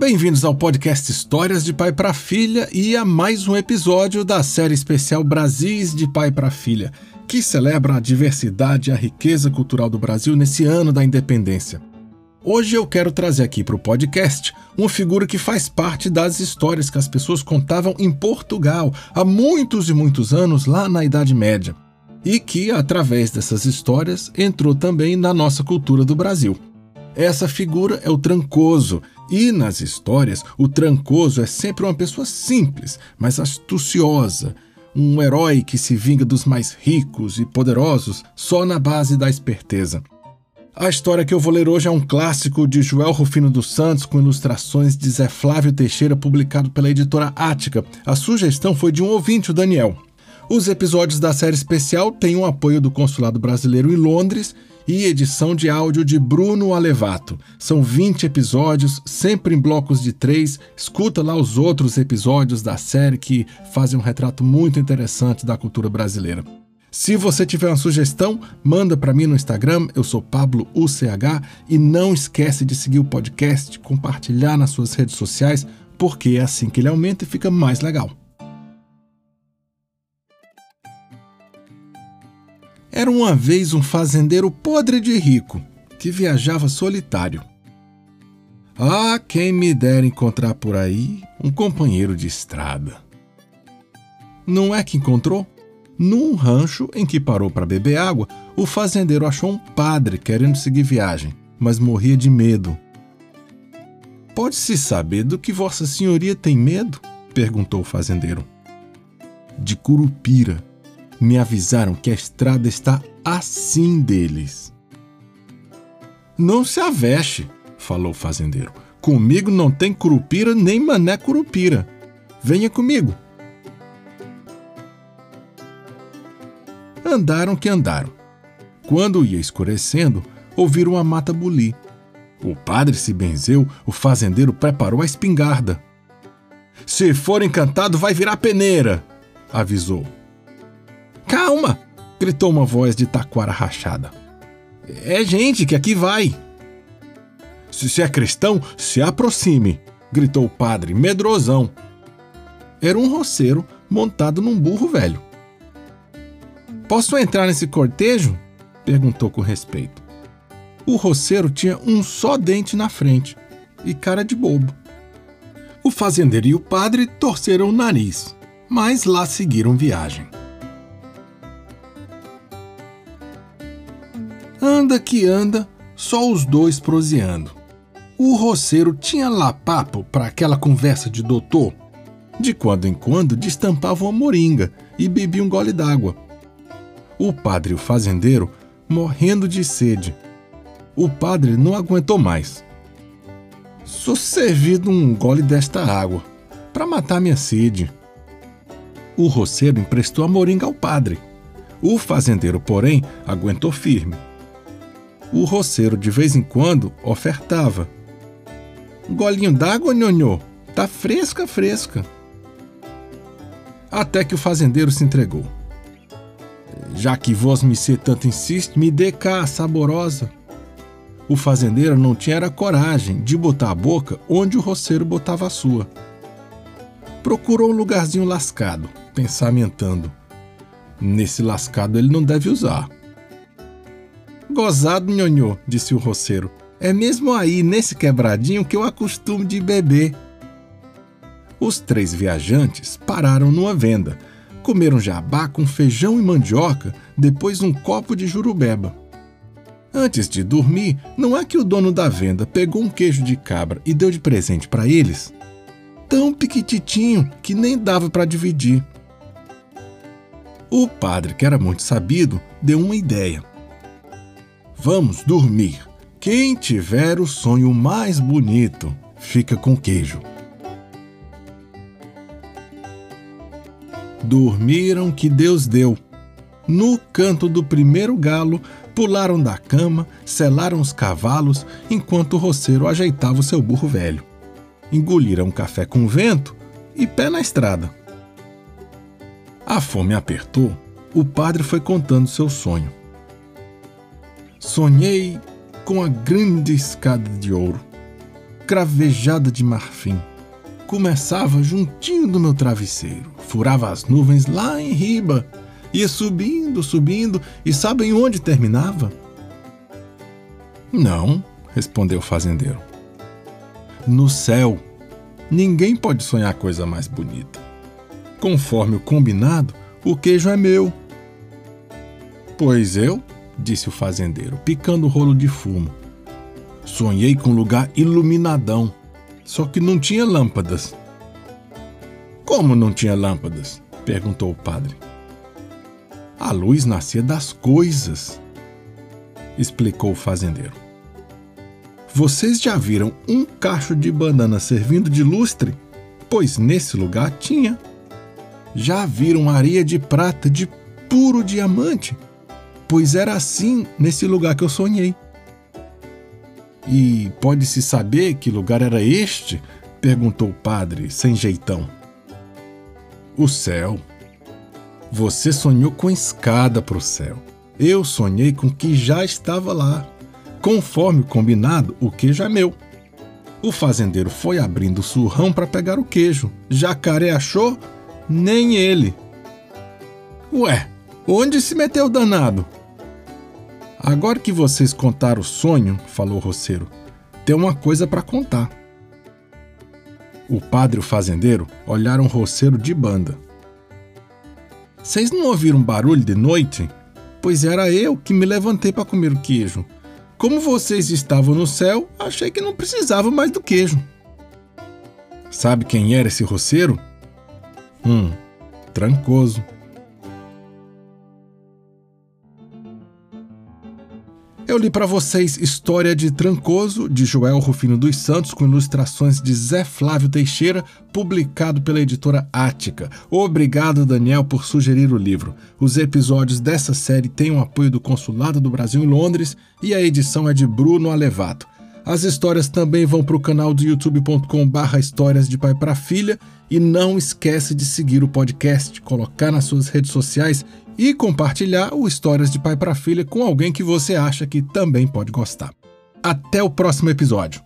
Bem-vindos ao podcast Histórias de Pai para Filha e a mais um episódio da série especial Brasis de Pai para Filha, que celebra a diversidade e a riqueza cultural do Brasil nesse ano da independência. Hoje eu quero trazer aqui para o podcast uma figura que faz parte das histórias que as pessoas contavam em Portugal há muitos e muitos anos, lá na Idade Média, e que, através dessas histórias, entrou também na nossa cultura do Brasil. Essa figura é o Trancoso, e nas histórias, o Trancoso é sempre uma pessoa simples, mas astuciosa, um herói que se vinga dos mais ricos e poderosos só na base da esperteza. A história que eu vou ler hoje é um clássico de Joel Rufino dos Santos, com ilustrações de Zé Flávio Teixeira, publicado pela editora Ática. A sugestão foi de um ouvinte, o Daniel. Os episódios da série especial têm o apoio do Consulado Brasileiro em Londres e edição de áudio de Bruno Alevato. São 20 episódios, sempre em blocos de três. Escuta lá os outros episódios da série que fazem um retrato muito interessante da cultura brasileira. Se você tiver uma sugestão, manda para mim no Instagram, eu sou Pablo UCH e não esquece de seguir o podcast, compartilhar nas suas redes sociais, porque é assim que ele aumenta e fica mais legal. Era uma vez um fazendeiro podre de rico que viajava solitário. Ah, quem me dera encontrar por aí um companheiro de estrada. Não é que encontrou? Num rancho em que parou para beber água, o fazendeiro achou um padre querendo seguir viagem, mas morria de medo. Pode-se saber do que Vossa Senhoria tem medo? perguntou o fazendeiro. De curupira. Me avisaram que a estrada está assim deles. Não se aveste, falou o fazendeiro. Comigo não tem curupira nem mané curupira. Venha comigo. Andaram que andaram. Quando ia escurecendo, ouviram a mata bulir. O padre se benzeu, o fazendeiro preparou a espingarda. Se for encantado, vai virar peneira, avisou. Calma! gritou uma voz de taquara rachada. É gente que aqui vai. Se é cristão, se aproxime, gritou o padre, medrosão. Era um roceiro montado num burro velho. Posso entrar nesse cortejo? perguntou com respeito. O roceiro tinha um só dente na frente e cara de bobo. O fazendeiro e o padre torceram o nariz, mas lá seguiram viagem. Anda que anda, só os dois proseando. O roceiro tinha lá papo para aquela conversa de doutor. De quando em quando destampava uma moringa e bebia um gole d'água o padre e o fazendeiro morrendo de sede. O padre não aguentou mais. Sou servido um gole desta água para matar minha sede. O roceiro emprestou a moringa ao padre. O fazendeiro, porém, aguentou firme. O roceiro, de vez em quando, ofertava. Um golinho d'água, nhonhô? Tá fresca, fresca. Até que o fazendeiro se entregou. Já que vós me tanto insiste, me dê cá, saborosa. O fazendeiro não tinha era coragem de botar a boca onde o roceiro botava a sua. Procurou um lugarzinho lascado, pensamentando. Nesse lascado ele não deve usar. Gozado, nhonhô, disse o roceiro. É mesmo aí, nesse quebradinho, que eu acostumo de beber. Os três viajantes pararam numa venda Comeram jabá com feijão e mandioca, depois um copo de jurubeba. Antes de dormir, não é que o dono da venda pegou um queijo de cabra e deu de presente para eles? Tão piquititinho que nem dava para dividir. O padre, que era muito sabido, deu uma ideia. Vamos dormir. Quem tiver o sonho mais bonito fica com queijo. Dormiram que Deus deu. No canto do primeiro galo, pularam da cama, selaram os cavalos, enquanto o roceiro ajeitava o seu burro velho. Engoliram café com vento e pé na estrada. A fome apertou, o padre foi contando seu sonho. Sonhei com a grande escada de ouro. escravejada de marfim. Começava juntinho do meu travesseiro, furava as nuvens lá em riba, ia subindo, subindo, e sabem onde terminava? Não, respondeu o fazendeiro. No céu. Ninguém pode sonhar coisa mais bonita. Conforme o combinado, o queijo é meu. Pois eu, disse o fazendeiro, picando o rolo de fumo, sonhei com um lugar iluminadão, só que não tinha lâmpadas. Como não tinha lâmpadas? perguntou o padre. A luz nascia das coisas, explicou o fazendeiro. Vocês já viram um cacho de banana servindo de lustre? Pois nesse lugar tinha. Já viram areia de prata de puro diamante? Pois era assim nesse lugar que eu sonhei. E pode-se saber que lugar era este? perguntou o padre, sem jeitão. O céu. Você sonhou com escada para o céu. Eu sonhei com que já estava lá. Conforme combinado, o queijo é meu. O fazendeiro foi abrindo o surrão para pegar o queijo. Jacaré achou? Nem ele. Ué, onde se meteu o danado? Agora que vocês contaram o sonho, falou o roceiro, tem uma coisa para contar. O padre e o fazendeiro olharam o roceiro de banda. Vocês não ouviram barulho de noite? Pois era eu que me levantei para comer o queijo. Como vocês estavam no céu, achei que não precisava mais do queijo. Sabe quem era esse roceiro? Hum, Trancoso. Eu li para vocês História de Trancoso, de Joel Rufino dos Santos, com ilustrações de Zé Flávio Teixeira, publicado pela editora Ática. Obrigado, Daniel, por sugerir o livro. Os episódios dessa série têm o apoio do Consulado do Brasil em Londres e a edição é de Bruno Alevato. As histórias também vão para o canal do youtube.com/barra histórias de pai para filha e não esquece de seguir o podcast, colocar nas suas redes sociais e compartilhar o Histórias de Pai para Filha com alguém que você acha que também pode gostar. Até o próximo episódio.